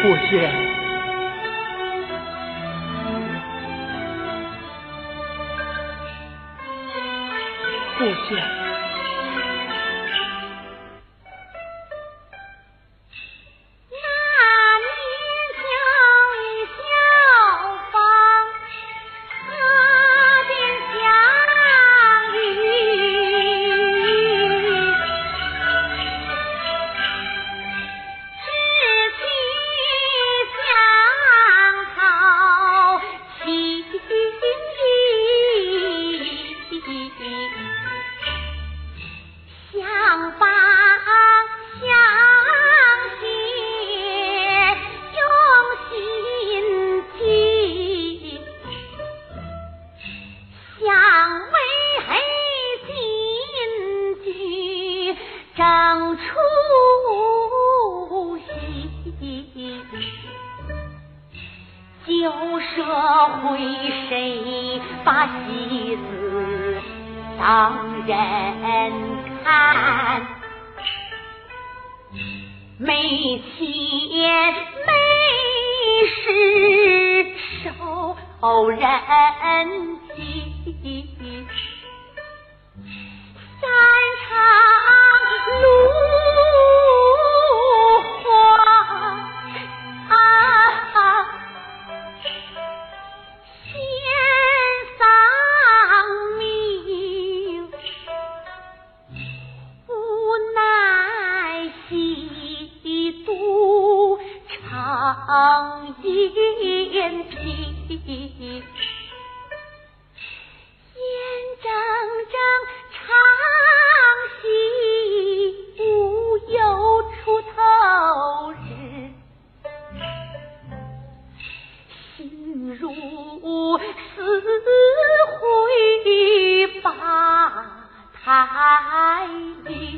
不仙。不仙。想为新剧争出息，旧社会谁把戏子当人看？没钱没势受人欺。山长路荒，先丧命，无奈西渡长烟起。hai đi.